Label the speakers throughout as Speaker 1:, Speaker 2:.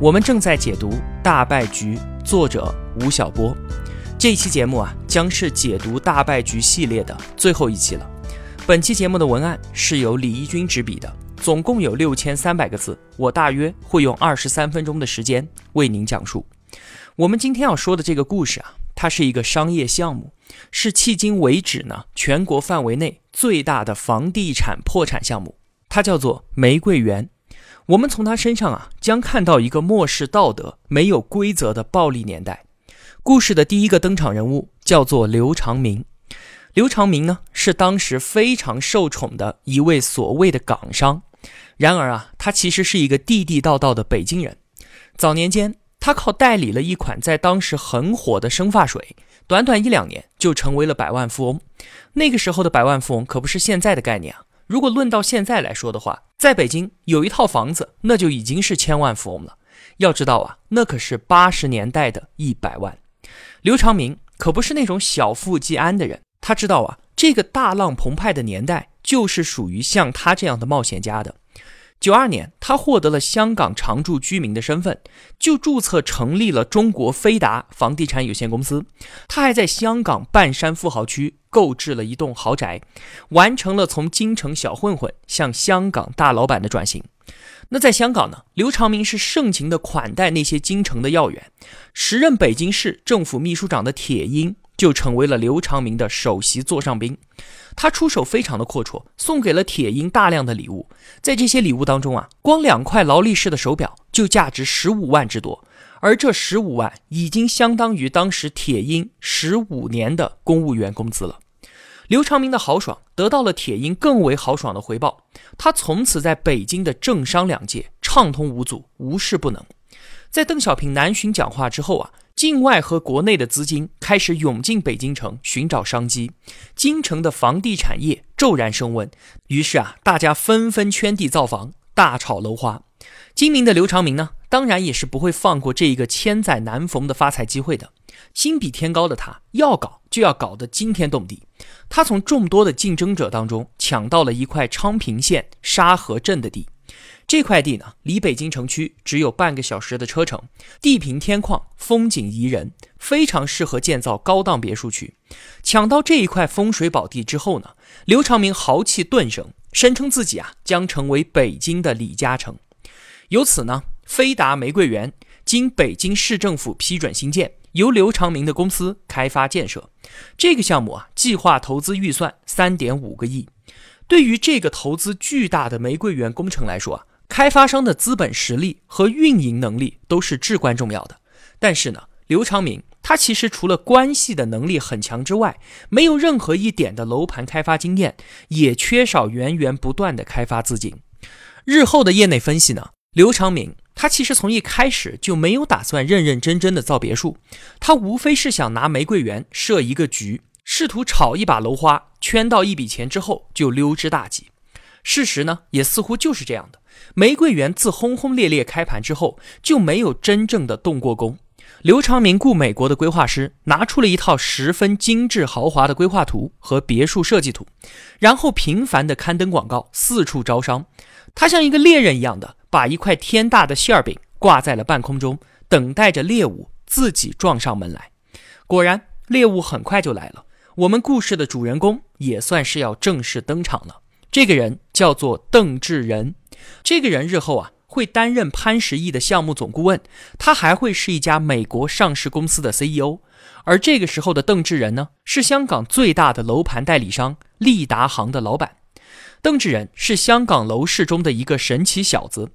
Speaker 1: 我们正在解读《大败局》，作者吴晓波。这期节目啊，将是解读《大败局》系列的最后一期了。本期节目的文案是由李一军执笔的，总共有六千三百个字，我大约会用二十三分钟的时间为您讲述。我们今天要说的这个故事啊，它是一个商业项目，是迄今为止呢全国范围内。最大的房地产破产项目，它叫做玫瑰园。我们从他身上啊，将看到一个漠视道德、没有规则的暴力年代。故事的第一个登场人物叫做刘长明。刘长明呢，是当时非常受宠的一位所谓的港商。然而啊，他其实是一个地地道道的北京人。早年间，他靠代理了一款在当时很火的生发水。短短一两年就成为了百万富翁，那个时候的百万富翁可不是现在的概念啊！如果论到现在来说的话，在北京有一套房子，那就已经是千万富翁了。要知道啊，那可是八十年代的一百万。刘长明可不是那种小富即安的人，他知道啊，这个大浪澎湃的年代就是属于像他这样的冒险家的。九二年，他获得了香港常住居民的身份，就注册成立了中国飞达房地产有限公司。他还在香港半山富豪区购置了一栋豪宅，完成了从京城小混混向香港大老板的转型。那在香港呢，刘长明是盛情的款待那些京城的要员。时任北京市政府秘书长的铁英就成为了刘长明的首席座上宾。他出手非常的阔绰，送给了铁英大量的礼物。在这些礼物当中啊，光两块劳力士的手表就价值十五万之多，而这十五万已经相当于当时铁英十五年的公务员工资了。刘长明的豪爽得到了铁英更为豪爽的回报，他从此在北京的政商两界畅通无阻，无事不能。在邓小平南巡讲话之后啊。境外和国内的资金开始涌进北京城寻找商机，京城的房地产业骤然升温。于是啊，大家纷纷圈地造房，大炒楼花。精明的刘长明呢，当然也是不会放过这一个千载难逢的发财机会的。心比天高的他，要搞就要搞得惊天动地。他从众多的竞争者当中抢到了一块昌平县沙河镇的地。这块地呢，离北京城区只有半个小时的车程，地平天旷，风景宜人，非常适合建造高档别墅区。抢到这一块风水宝地之后呢，刘长明豪气顿生，声称自己啊将成为北京的李嘉诚。由此呢，飞达玫瑰园经北京市政府批准兴建，由刘长明的公司开发建设。这个项目啊，计划投资预算三点五个亿。对于这个投资巨大的玫瑰园工程来说啊。开发商的资本实力和运营能力都是至关重要的，但是呢，刘长明他其实除了关系的能力很强之外，没有任何一点的楼盘开发经验，也缺少源源不断的开发资金。日后的业内分析呢，刘长明他其实从一开始就没有打算认认真真的造别墅，他无非是想拿玫瑰园设一个局，试图炒一把楼花，圈到一笔钱之后就溜之大吉。事实呢，也似乎就是这样的。玫瑰园自轰轰烈烈开盘之后，就没有真正的动过工。刘长明雇美国的规划师，拿出了一套十分精致豪华的规划图和别墅设计图，然后频繁的刊登广告，四处招商。他像一个猎人一样的，把一块天大的馅饼挂在了半空中，等待着猎物自己撞上门来。果然，猎物很快就来了。我们故事的主人公也算是要正式登场了。这个人叫做邓志仁。这个人日后啊会担任潘石屹的项目总顾问，他还会是一家美国上市公司的 CEO。而这个时候的邓志仁呢，是香港最大的楼盘代理商利达行的老板。邓志仁是香港楼市中的一个神奇小子，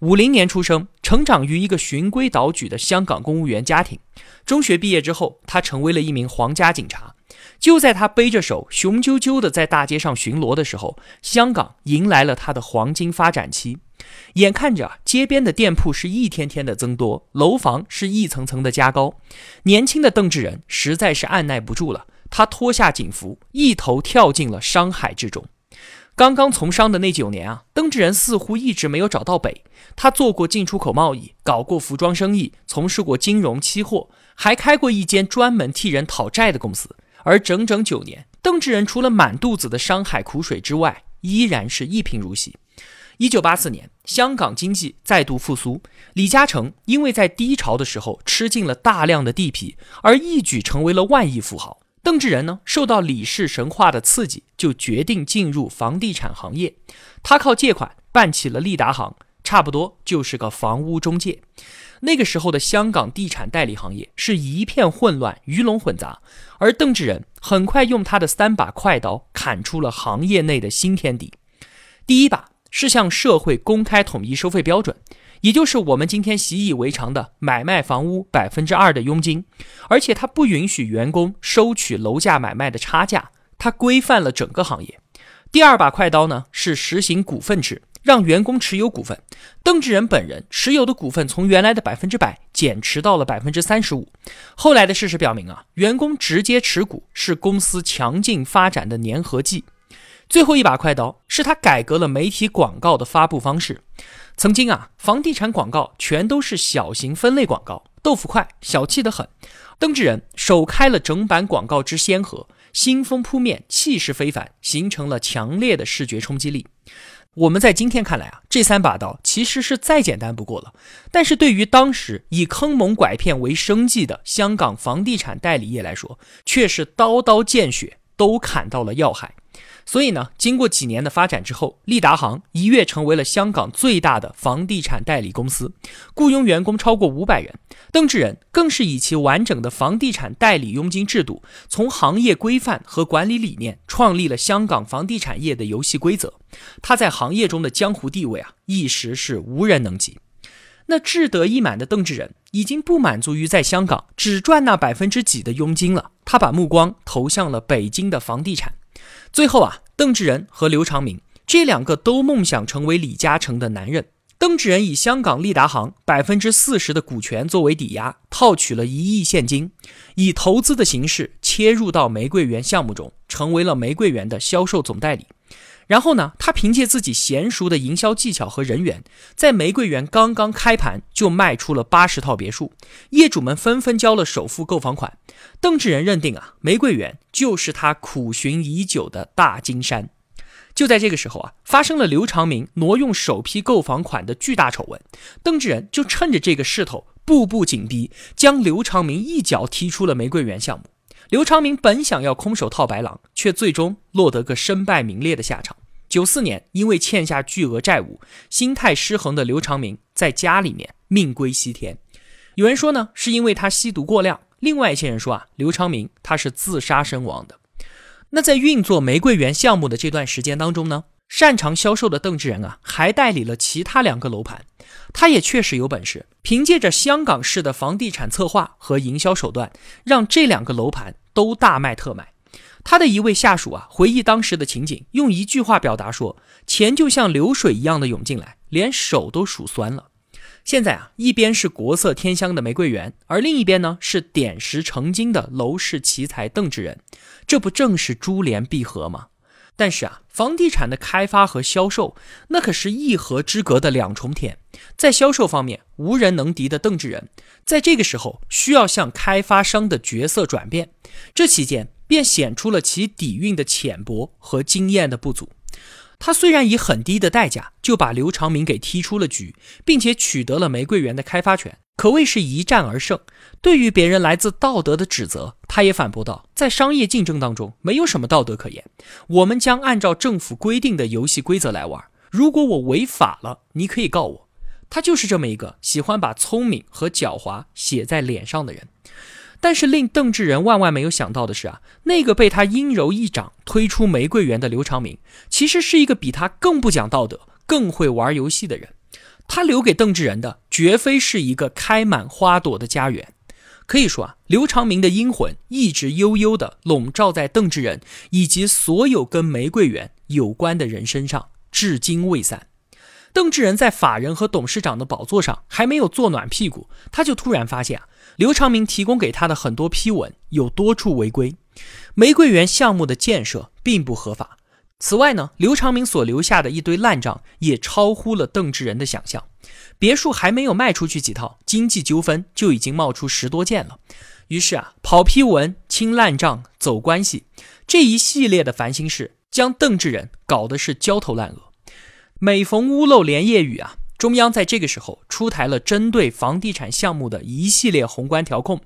Speaker 1: 五零年出生，成长于一个循规蹈矩的香港公务员家庭。中学毕业之后，他成为了一名皇家警察。就在他背着手，雄赳赳地在大街上巡逻的时候，香港迎来了他的黄金发展期。眼看着街边的店铺是一天天的增多，楼房是一层层的加高，年轻的邓志仁实在是按耐不住了，他脱下警服，一头跳进了商海之中。刚刚从商的那九年啊，邓志仁似乎一直没有找到北。他做过进出口贸易，搞过服装生意，从事过金融期货，还开过一间专门替人讨债的公司。而整整九年，邓志仁除了满肚子的商海苦水之外，依然是一贫如洗。一九八四年，香港经济再度复苏，李嘉诚因为在低潮的时候吃尽了大量的地皮，而一举成为了万亿富豪。邓志仁呢，受到李氏神话的刺激，就决定进入房地产行业。他靠借款办起了利达行，差不多就是个房屋中介。那个时候的香港地产代理行业是一片混乱，鱼龙混杂。而邓志仁很快用他的三把快刀砍出了行业内的新天地。第一把是向社会公开统一收费标准。也就是我们今天习以为常的买卖房屋百分之二的佣金，而且它不允许员工收取楼价买卖的差价，它规范了整个行业。第二把快刀呢是实行股份制，让员工持有股份。邓志仁本人持有的股份从原来的百分之百减持到了百分之三十五。后来的事实表明啊，员工直接持股是公司强劲发展的粘合剂。最后一把快刀是他改革了媒体广告的发布方式。曾经啊，房地产广告全都是小型分类广告，豆腐块，小气得很。邓志仁首开了整版广告之先河，新风扑面，气势非凡，形成了强烈的视觉冲击力。我们在今天看来啊，这三把刀其实是再简单不过了。但是对于当时以坑蒙拐骗为生计的香港房地产代理业来说，却是刀刀见血，都砍到了要害。所以呢，经过几年的发展之后，利达行一跃成为了香港最大的房地产代理公司，雇佣员工超过五百人。邓志仁更是以其完整的房地产代理佣金制度，从行业规范和管理理念，创立了香港房地产业的游戏规则。他在行业中的江湖地位啊，一时是无人能及。那志得意满的邓志仁已经不满足于在香港只赚那百分之几的佣金了，他把目光投向了北京的房地产。最后啊，邓志仁和刘长明这两个都梦想成为李嘉诚的男人。邓志仁以香港利达行百分之四十的股权作为抵押，套取了一亿现金，以投资的形式切入到玫瑰园项目中，成为了玫瑰园的销售总代理。然后呢，他凭借自己娴熟的营销技巧和人缘，在玫瑰园刚刚开盘就卖出了八十套别墅，业主们纷纷交了首付购房款。邓志仁认定啊，玫瑰园就是他苦寻已久的大金山。就在这个时候啊，发生了刘长明挪用首批购房款的巨大丑闻，邓志仁就趁着这个势头，步步紧逼，将刘长明一脚踢出了玫瑰园项目。刘长明本想要空手套白狼，却最终落得个身败名裂的下场。九四年，因为欠下巨额债务，心态失衡的刘长明在家里面命归西天。有人说呢，是因为他吸毒过量；另外一些人说啊，刘长明他是自杀身亡的。那在运作玫瑰园项目的这段时间当中呢，擅长销售的邓志仁啊，还代理了其他两个楼盘。他也确实有本事，凭借着香港式的房地产策划和营销手段，让这两个楼盘都大卖特卖。他的一位下属啊，回忆当时的情景，用一句话表达说：“钱就像流水一样的涌进来，连手都数酸了。”现在啊，一边是国色天香的玫瑰园，而另一边呢是点石成金的楼市奇才邓志仁，这不正是珠联璧合吗？但是啊，房地产的开发和销售，那可是一河之隔的两重天。在销售方面，无人能敌的邓志仁，在这个时候需要向开发商的角色转变，这期间便显出了其底蕴的浅薄和经验的不足。他虽然以很低的代价就把刘长明给踢出了局，并且取得了玫瑰园的开发权。可谓是一战而胜。对于别人来自道德的指责，他也反驳道：“在商业竞争当中，没有什么道德可言。我们将按照政府规定的游戏规则来玩。如果我违法了，你可以告我。”他就是这么一个喜欢把聪明和狡猾写在脸上的人。但是令邓志仁万万没有想到的是啊，那个被他阴柔一掌推出玫瑰园的刘长明，其实是一个比他更不讲道德、更会玩游戏的人。他留给邓志仁的绝非是一个开满花朵的家园，可以说啊，刘长明的阴魂一直悠悠地笼罩在邓志仁以及所有跟玫瑰园有关的人身上，至今未散。邓志仁在法人和董事长的宝座上还没有坐暖屁股，他就突然发现啊，刘长明提供给他的很多批文有多处违规，玫瑰园项目的建设并不合法。此外呢，刘长明所留下的一堆烂账也超乎了邓志仁的想象。别墅还没有卖出去几套，经济纠纷就已经冒出十多件了。于是啊，跑批文、清烂账、走关系，这一系列的烦心事，将邓志仁搞得是焦头烂额。每逢屋漏连夜雨啊，中央在这个时候出台了针对房地产项目的一系列宏观调控，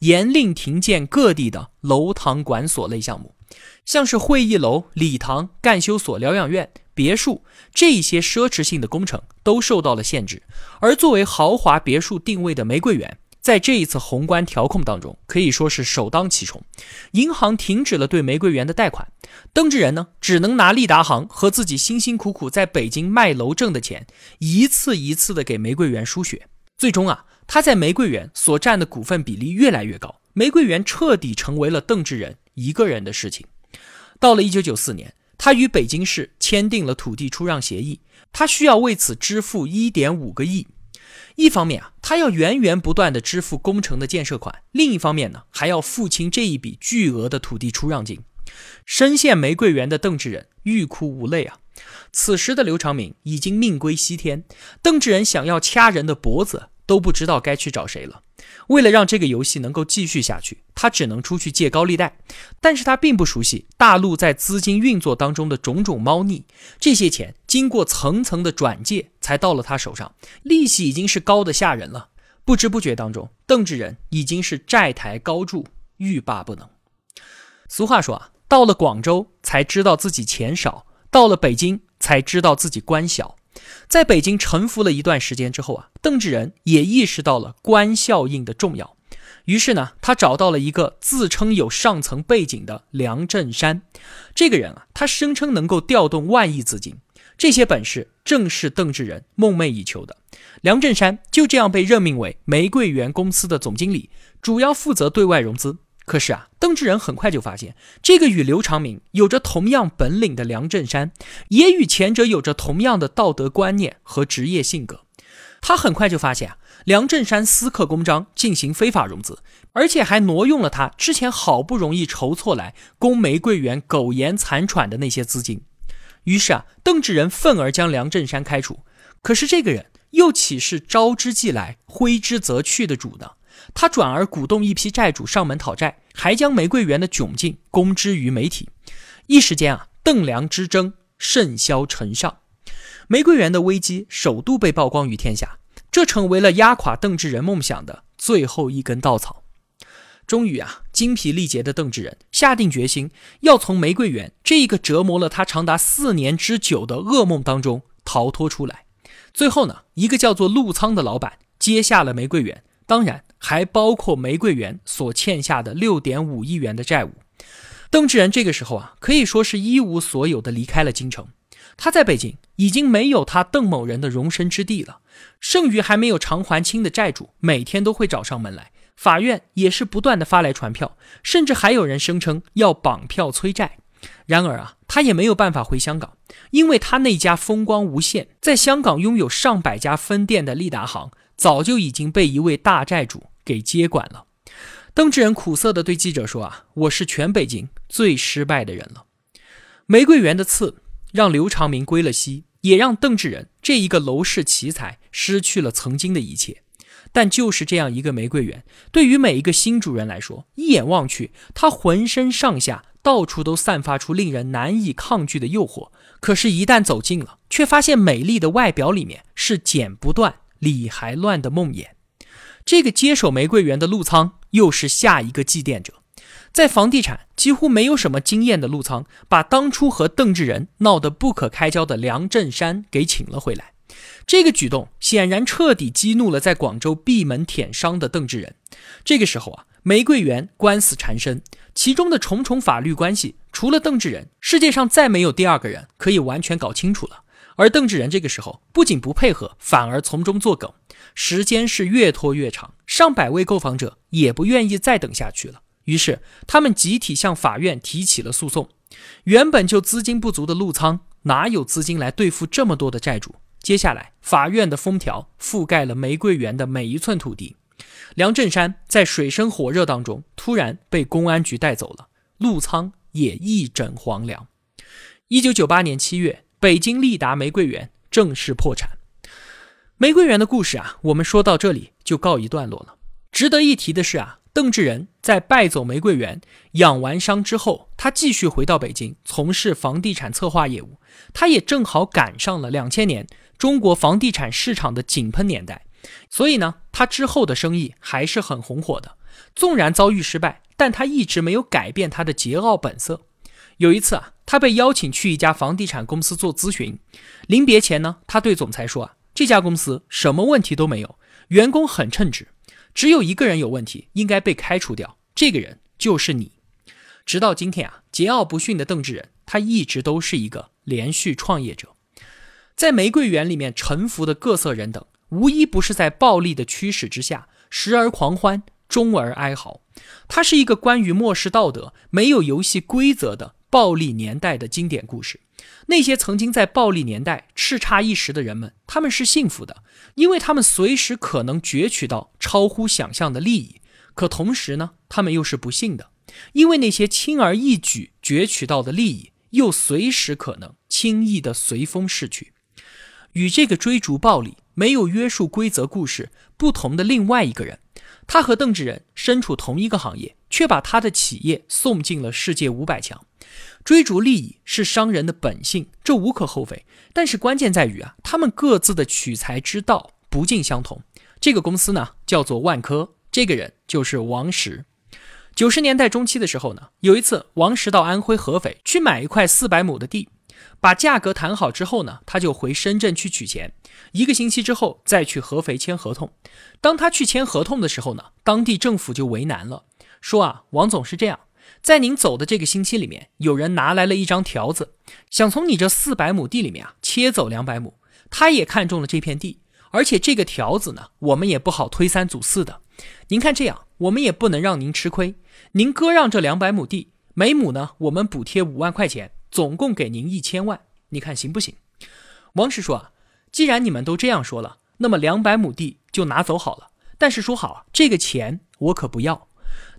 Speaker 1: 严令停建各地的楼堂馆所类项目，像是会议楼、礼堂、干休所、疗养院、别墅这些奢侈性的工程都受到了限制，而作为豪华别墅定位的玫瑰园。在这一次宏观调控当中，可以说是首当其冲，银行停止了对玫瑰园的贷款，邓志仁呢只能拿利达行和自己辛辛苦苦在北京卖楼挣的钱，一次一次的给玫瑰园输血。最终啊，他在玫瑰园所占的股份比例越来越高，玫瑰园彻底成为了邓志仁一个人的事情。到了一九九四年，他与北京市签订了土地出让协议，他需要为此支付一点五个亿。一方面啊，他要源源不断的支付工程的建设款；另一方面呢，还要付清这一笔巨额的土地出让金。深陷玫瑰园的邓志仁欲哭无泪啊！此时的刘长明已经命归西天，邓志仁想要掐人的脖子。都不知道该去找谁了。为了让这个游戏能够继续下去，他只能出去借高利贷。但是他并不熟悉大陆在资金运作当中的种种猫腻。这些钱经过层层的转借才到了他手上，利息已经是高的吓人了。不知不觉当中，邓志仁已经是债台高筑，欲罢不能。俗话说啊，到了广州才知道自己钱少，到了北京才知道自己官小。在北京沉浮了一段时间之后啊，邓志仁也意识到了官效应的重要。于是呢，他找到了一个自称有上层背景的梁振山。这个人啊，他声称能够调动万亿资金，这些本事正是邓志仁梦寐以求的。梁振山就这样被任命为玫瑰园公司的总经理，主要负责对外融资。可是啊，邓志仁很快就发现，这个与刘长明有着同样本领的梁振山，也与前者有着同样的道德观念和职业性格。他很快就发现啊，梁振山私刻公章进行非法融资，而且还挪用了他之前好不容易筹措来供玫瑰园苟延残喘的那些资金。于是啊，邓志仁愤而将梁振山开除。可是这个人又岂是招之即来，挥之则去的主呢？他转而鼓动一批债主上门讨债，还将玫瑰园的窘境公之于媒体。一时间啊，邓梁之争甚嚣尘上，玫瑰园的危机首度被曝光于天下，这成为了压垮邓志仁梦想的最后一根稻草。终于啊，精疲力竭的邓志仁下定决心，要从玫瑰园这一个折磨了他长达四年之久的噩梦当中逃脱出来。最后呢，一个叫做陆仓的老板接下了玫瑰园。当然，还包括玫瑰园所欠下的六点五亿元的债务。邓志仁这个时候啊，可以说是一无所有的离开了京城。他在北京已经没有他邓某人的容身之地了。剩余还没有偿还清的债主，每天都会找上门来，法院也是不断的发来传票，甚至还有人声称要绑票催债。然而啊，他也没有办法回香港，因为他那家风光无限，在香港拥有上百家分店的利达行。早就已经被一位大债主给接管了。邓志仁苦涩地对记者说：“啊，我是全北京最失败的人了。玫瑰园的刺让刘长明归了西，也让邓志仁这一个楼市奇才失去了曾经的一切。但就是这样一个玫瑰园，对于每一个新主人来说，一眼望去，他浑身上下到处都散发出令人难以抗拒的诱惑。可是，一旦走近了，却发现美丽的外表里面是剪不断。”理还乱的梦魇，这个接手玫瑰园的陆仓又是下一个祭奠者。在房地产几乎没有什么经验的陆仓，把当初和邓志仁闹得不可开交的梁振山给请了回来。这个举动显然彻底激怒了在广州闭门舔伤的邓志仁。这个时候啊，玫瑰园官司缠身，其中的重重法律关系，除了邓志仁，世界上再没有第二个人可以完全搞清楚了。而邓志仁这个时候不仅不配合，反而从中作梗，时间是越拖越长，上百位购房者也不愿意再等下去了，于是他们集体向法院提起了诉讼。原本就资金不足的陆仓哪有资金来对付这么多的债主？接下来，法院的封条覆盖了玫瑰园的每一寸土地。梁振山在水深火热当中突然被公安局带走了，陆仓也一枕黄粱。一九九八年七月，北京利达玫瑰园正式破产。玫瑰园的故事啊，我们说到这里就告一段落了。值得一提的是啊，邓志仁在败走玫瑰园、养完伤之后，他继续回到北京从事房地产策划业务。他也正好赶上了两千年中国房地产市场的井喷年代。所以呢，他之后的生意还是很红火的。纵然遭遇失败，但他一直没有改变他的桀骜本色。有一次啊，他被邀请去一家房地产公司做咨询，临别前呢，他对总裁说啊，这家公司什么问题都没有，员工很称职，只有一个人有问题，应该被开除掉，这个人就是你。直到今天啊，桀骜不驯的邓志仁，他一直都是一个连续创业者，在玫瑰园里面沉浮的各色人等。无一不是在暴力的驱使之下，时而狂欢，终而哀嚎。他是一个关于漠视道德、没有游戏规则的暴力年代的经典故事。那些曾经在暴力年代叱咤一时的人们，他们是幸福的，因为他们随时可能攫取到超乎想象的利益；可同时呢，他们又是不幸的，因为那些轻而易举攫取到的利益，又随时可能轻易的随风逝去。与这个追逐暴力。没有约束规则故事不同的另外一个人，他和邓志仁身处同一个行业，却把他的企业送进了世界五百强。追逐利益是商人的本性，这无可厚非。但是关键在于啊，他们各自的取财之道不尽相同。这个公司呢叫做万科，这个人就是王石。九十年代中期的时候呢，有一次王石到安徽合肥去买一块四百亩的地。把价格谈好之后呢，他就回深圳去取钱。一个星期之后再去合肥签合同。当他去签合同的时候呢，当地政府就为难了，说啊，王总是这样，在您走的这个星期里面，有人拿来了一张条子，想从你这四百亩地里面啊切走两百亩。他也看中了这片地，而且这个条子呢，我们也不好推三阻四的。您看这样，我们也不能让您吃亏，您割让这两百亩地，每亩呢，我们补贴五万块钱。总共给您一千万，你看行不行？王石说啊，既然你们都这样说了，那么两百亩地就拿走好了。但是说好，这个钱我可不要。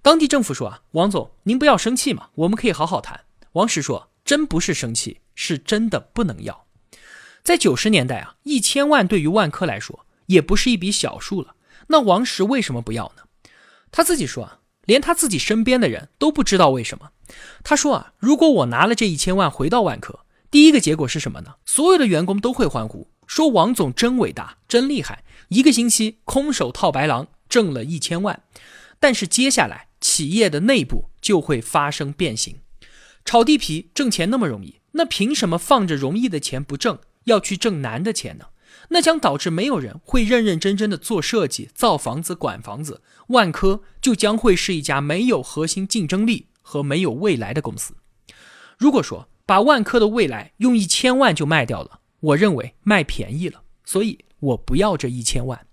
Speaker 1: 当地政府说啊，王总您不要生气嘛，我们可以好好谈。王石说，真不是生气，是真的不能要。在九十年代啊，一千万对于万科来说也不是一笔小数了。那王石为什么不要呢？他自己说啊，连他自己身边的人都不知道为什么。他说啊，如果我拿了这一千万回到万科，第一个结果是什么呢？所有的员工都会欢呼，说王总真伟大，真厉害，一个星期空手套白狼，挣了一千万。但是接下来企业的内部就会发生变形，炒地皮挣钱那么容易，那凭什么放着容易的钱不挣，要去挣难的钱呢？那将导致没有人会认认真真的做设计、造房子、管房子，万科就将会是一家没有核心竞争力。和没有未来的公司，如果说把万科的未来用一千万就卖掉了，我认为卖便宜了，所以我不要这一千万。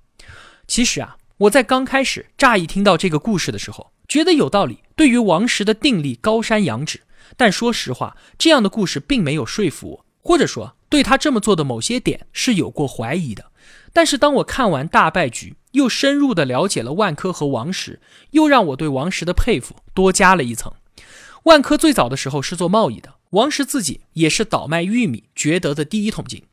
Speaker 1: 其实啊，我在刚开始乍一听到这个故事的时候，觉得有道理，对于王石的定力高山仰止。但说实话，这样的故事并没有说服我，或者说对他这么做的某些点是有过怀疑的。但是当我看完大败局，又深入的了解了万科和王石，又让我对王石的佩服多加了一层。万科最早的时候是做贸易的，王石自己也是倒卖玉米掘得的第一桶金。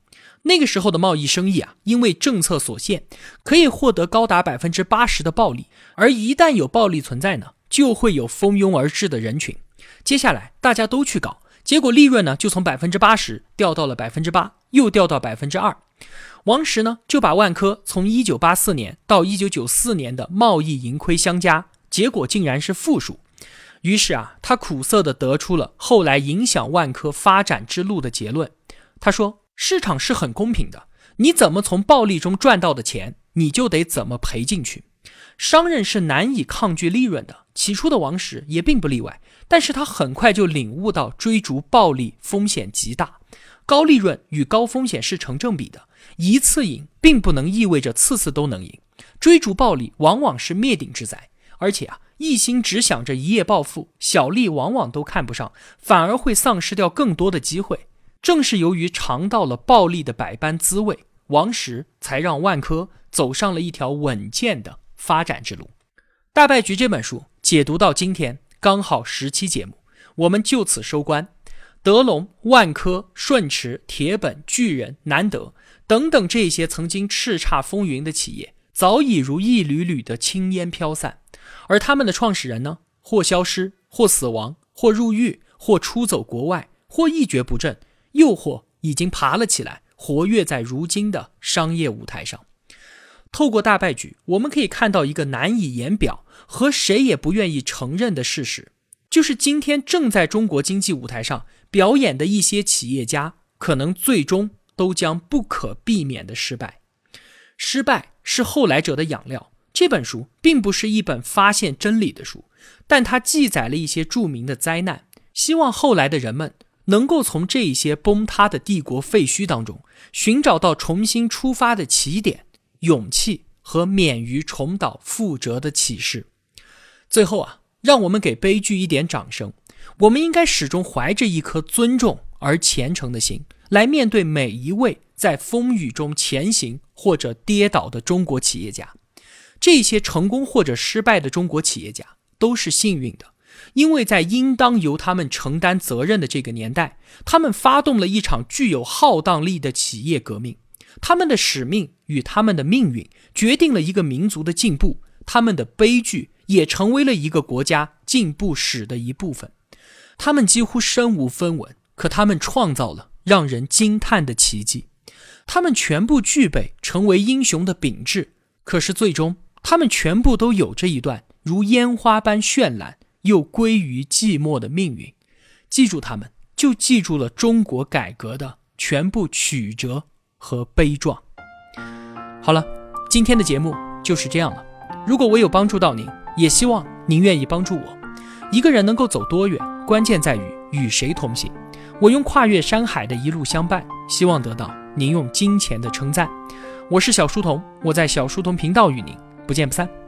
Speaker 1: 那个时候的贸易生意啊，因为政策所限，可以获得高达百分之八十的暴利。而一旦有暴利存在呢，就会有蜂拥而至的人群。接下来大家都去搞，结果利润呢就从百分之八十掉到了百分之八，又掉到百分之二。王石呢就把万科从一九八四年到一九九四年的贸易盈亏相加，结果竟然是负数。于是啊，他苦涩地得出了后来影响万科发展之路的结论。他说：“市场是很公平的，你怎么从暴利中赚到的钱，你就得怎么赔进去。商人是难以抗拒利润的。起初的王石也并不例外，但是他很快就领悟到追逐暴利风险极大，高利润与高风险是成正比的。一次赢并不能意味着次次都能赢，追逐暴利往往是灭顶之灾。而且啊。”一心只想着一夜暴富，小利往往都看不上，反而会丧失掉更多的机会。正是由于尝到了暴利的百般滋味，王石才让万科走上了一条稳健的发展之路。大败局这本书解读到今天刚好十期节目，我们就此收官。德龙、万科、顺驰、铁本、巨人、南德等等这些曾经叱咤风云的企业，早已如一缕缕的青烟飘散，而他们的创始人呢，或消失，或死亡，或入狱，或出走国外，或一蹶不振，诱惑已经爬了起来。活跃在如今的商业舞台上，透过大败局，我们可以看到一个难以言表和谁也不愿意承认的事实，就是今天正在中国经济舞台上表演的一些企业家，可能最终都将不可避免的失败。失败是后来者的养料。这本书并不是一本发现真理的书，但它记载了一些著名的灾难，希望后来的人们。能够从这些崩塌的帝国废墟当中寻找到重新出发的起点、勇气和免于重蹈覆辙的启示。最后啊，让我们给悲剧一点掌声。我们应该始终怀着一颗尊重而虔诚的心，来面对每一位在风雨中前行或者跌倒的中国企业家。这些成功或者失败的中国企业家都是幸运的。因为在应当由他们承担责任的这个年代，他们发动了一场具有浩荡力的企业革命。他们的使命与他们的命运决定了一个民族的进步，他们的悲剧也成为了一个国家进步史的一部分。他们几乎身无分文，可他们创造了让人惊叹的奇迹。他们全部具备成为英雄的品质，可是最终，他们全部都有着一段如烟花般绚烂。又归于寂寞的命运，记住他们，就记住了中国改革的全部曲折和悲壮。好了，今天的节目就是这样了。如果我有帮助到您，也希望您愿意帮助我。一个人能够走多远，关键在于与谁同行。我用跨越山海的一路相伴，希望得到您用金钱的称赞。我是小书童，我在小书童频道与您不见不散。